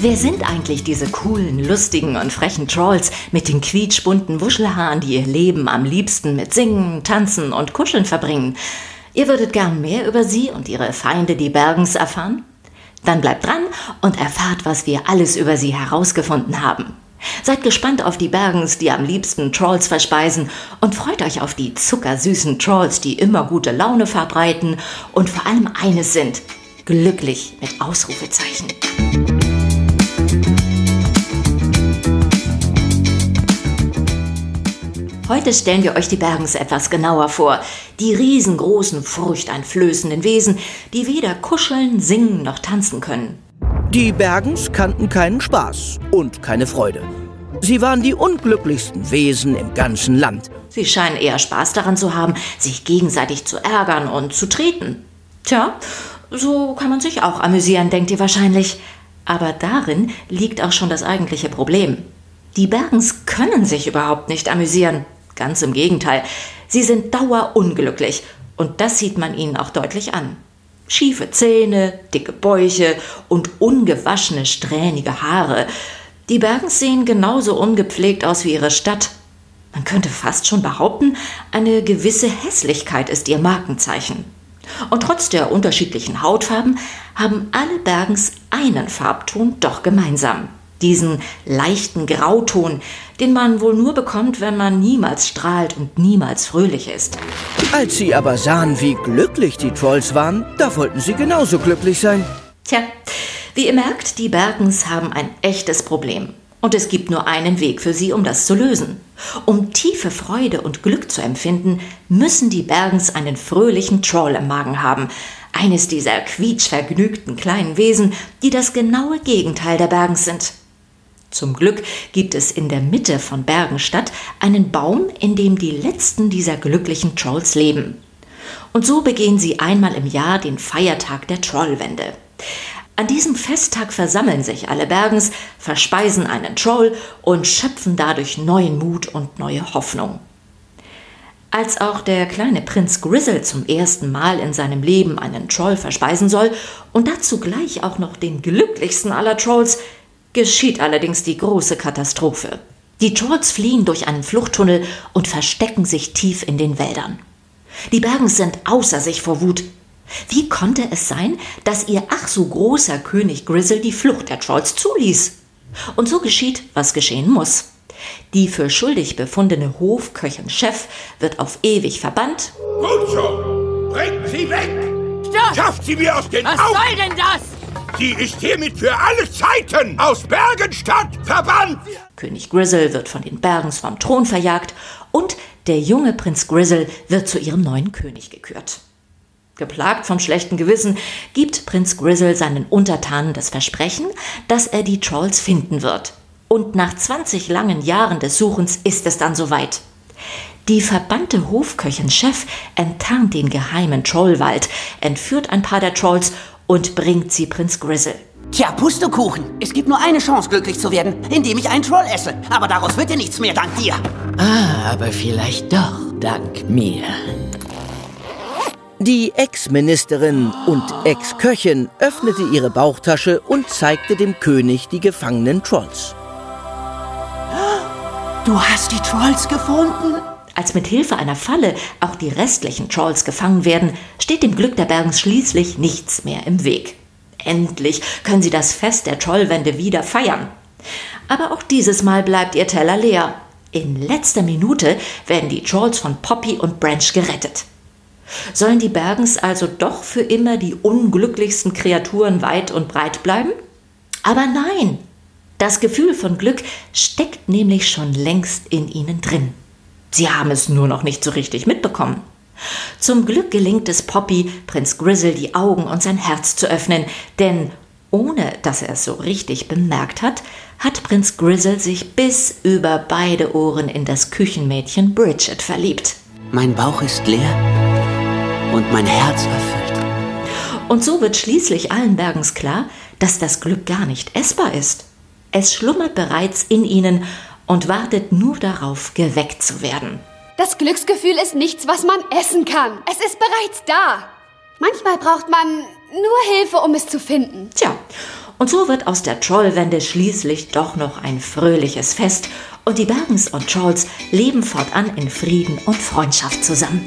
Wer sind eigentlich diese coolen, lustigen und frechen Trolls mit den quietschbunten Wuschelhaaren, die ihr Leben am liebsten mit Singen, Tanzen und Kuscheln verbringen? Ihr würdet gern mehr über sie und ihre Feinde, die Bergens, erfahren? Dann bleibt dran und erfahrt, was wir alles über sie herausgefunden haben. Seid gespannt auf die Bergens, die am liebsten Trolls verspeisen und freut euch auf die zuckersüßen Trolls, die immer gute Laune verbreiten und vor allem eines sind, glücklich mit Ausrufezeichen. Heute stellen wir euch die Bergens etwas genauer vor. Die riesengroßen, furchteinflößenden Wesen, die weder kuscheln, singen noch tanzen können. Die Bergens kannten keinen Spaß und keine Freude. Sie waren die unglücklichsten Wesen im ganzen Land. Sie scheinen eher Spaß daran zu haben, sich gegenseitig zu ärgern und zu treten. Tja, so kann man sich auch amüsieren, denkt ihr wahrscheinlich. Aber darin liegt auch schon das eigentliche Problem. Die Bergens können sich überhaupt nicht amüsieren. Ganz im Gegenteil, sie sind dauerunglücklich und das sieht man ihnen auch deutlich an. Schiefe Zähne, dicke Bäuche und ungewaschene, strähnige Haare. Die Bergens sehen genauso ungepflegt aus wie ihre Stadt. Man könnte fast schon behaupten, eine gewisse Hässlichkeit ist ihr Markenzeichen. Und trotz der unterschiedlichen Hautfarben haben alle Bergens einen Farbton doch gemeinsam diesen leichten Grauton, den man wohl nur bekommt, wenn man niemals strahlt und niemals fröhlich ist. Als sie aber sahen, wie glücklich die Trolls waren, da wollten sie genauso glücklich sein. Tja, wie ihr merkt, die Bergens haben ein echtes Problem. Und es gibt nur einen Weg für sie, um das zu lösen. Um tiefe Freude und Glück zu empfinden, müssen die Bergens einen fröhlichen Troll im Magen haben. Eines dieser quietschvergnügten kleinen Wesen, die das genaue Gegenteil der Bergens sind. Zum Glück gibt es in der Mitte von Bergenstadt einen Baum, in dem die letzten dieser glücklichen Trolls leben. Und so begehen sie einmal im Jahr den Feiertag der Trollwende. An diesem Festtag versammeln sich alle Bergens, verspeisen einen Troll und schöpfen dadurch neuen Mut und neue Hoffnung. Als auch der kleine Prinz Grizzle zum ersten Mal in seinem Leben einen Troll verspeisen soll und dazu gleich auch noch den glücklichsten aller Trolls, geschieht allerdings die große Katastrophe. Die Trolls fliehen durch einen Fluchttunnel und verstecken sich tief in den Wäldern. Die Bergen sind außer sich vor Wut. Wie konnte es sein, dass ihr ach so großer König Grizzle die Flucht der Trolls zuließ? Und so geschieht, was geschehen muss. Die für schuldig befundene Hofköchin-Chef wird auf ewig verbannt. Gut so! Bringt sie weg! Stopp! Schafft sie mir aus den Was Augen! soll denn das? Sie ist hiermit für alle Zeiten aus Bergenstadt verbannt! König Grizzle wird von den Bergens vom Thron verjagt und der junge Prinz Grizzle wird zu ihrem neuen König gekürt. Geplagt vom schlechten Gewissen gibt Prinz Grizzle seinen Untertanen das Versprechen, dass er die Trolls finden wird. Und nach 20 langen Jahren des Suchens ist es dann soweit. Die verbannte Hofköchin-Chef enttarnt den geheimen Trollwald, entführt ein paar der Trolls und bringt sie Prinz Grizzle. Tja, Pustekuchen. Es gibt nur eine Chance, glücklich zu werden, indem ich einen Troll esse. Aber daraus wird ja nichts mehr, dank dir. Ah, aber vielleicht doch, dank mir. Die Ex-Ministerin und Ex-Köchin öffnete ihre Bauchtasche und zeigte dem König die gefangenen Trolls. Du hast die Trolls gefunden? Als mit Hilfe einer Falle auch die restlichen Trolls gefangen werden, steht dem Glück der Bergens schließlich nichts mehr im Weg. Endlich können sie das Fest der Trollwende wieder feiern. Aber auch dieses Mal bleibt ihr Teller leer. In letzter Minute werden die Trolls von Poppy und Branch gerettet. Sollen die Bergens also doch für immer die unglücklichsten Kreaturen weit und breit bleiben? Aber nein! Das Gefühl von Glück steckt nämlich schon längst in ihnen drin. Sie haben es nur noch nicht so richtig mitbekommen. Zum Glück gelingt es Poppy, Prinz Grizzle die Augen und sein Herz zu öffnen, denn ohne dass er es so richtig bemerkt hat, hat Prinz Grizzle sich bis über beide Ohren in das Küchenmädchen Bridget verliebt. Mein Bauch ist leer und mein Herz erfüllt. Und so wird schließlich allen Bergens klar, dass das Glück gar nicht essbar ist. Es schlummert bereits in ihnen und wartet nur darauf, geweckt zu werden. Das Glücksgefühl ist nichts, was man essen kann. Es ist bereits da. Manchmal braucht man nur Hilfe, um es zu finden. Tja, Und so wird aus der Trollwende schließlich doch noch ein fröhliches Fest und die Bergens und Trolls leben fortan in Frieden und Freundschaft zusammen.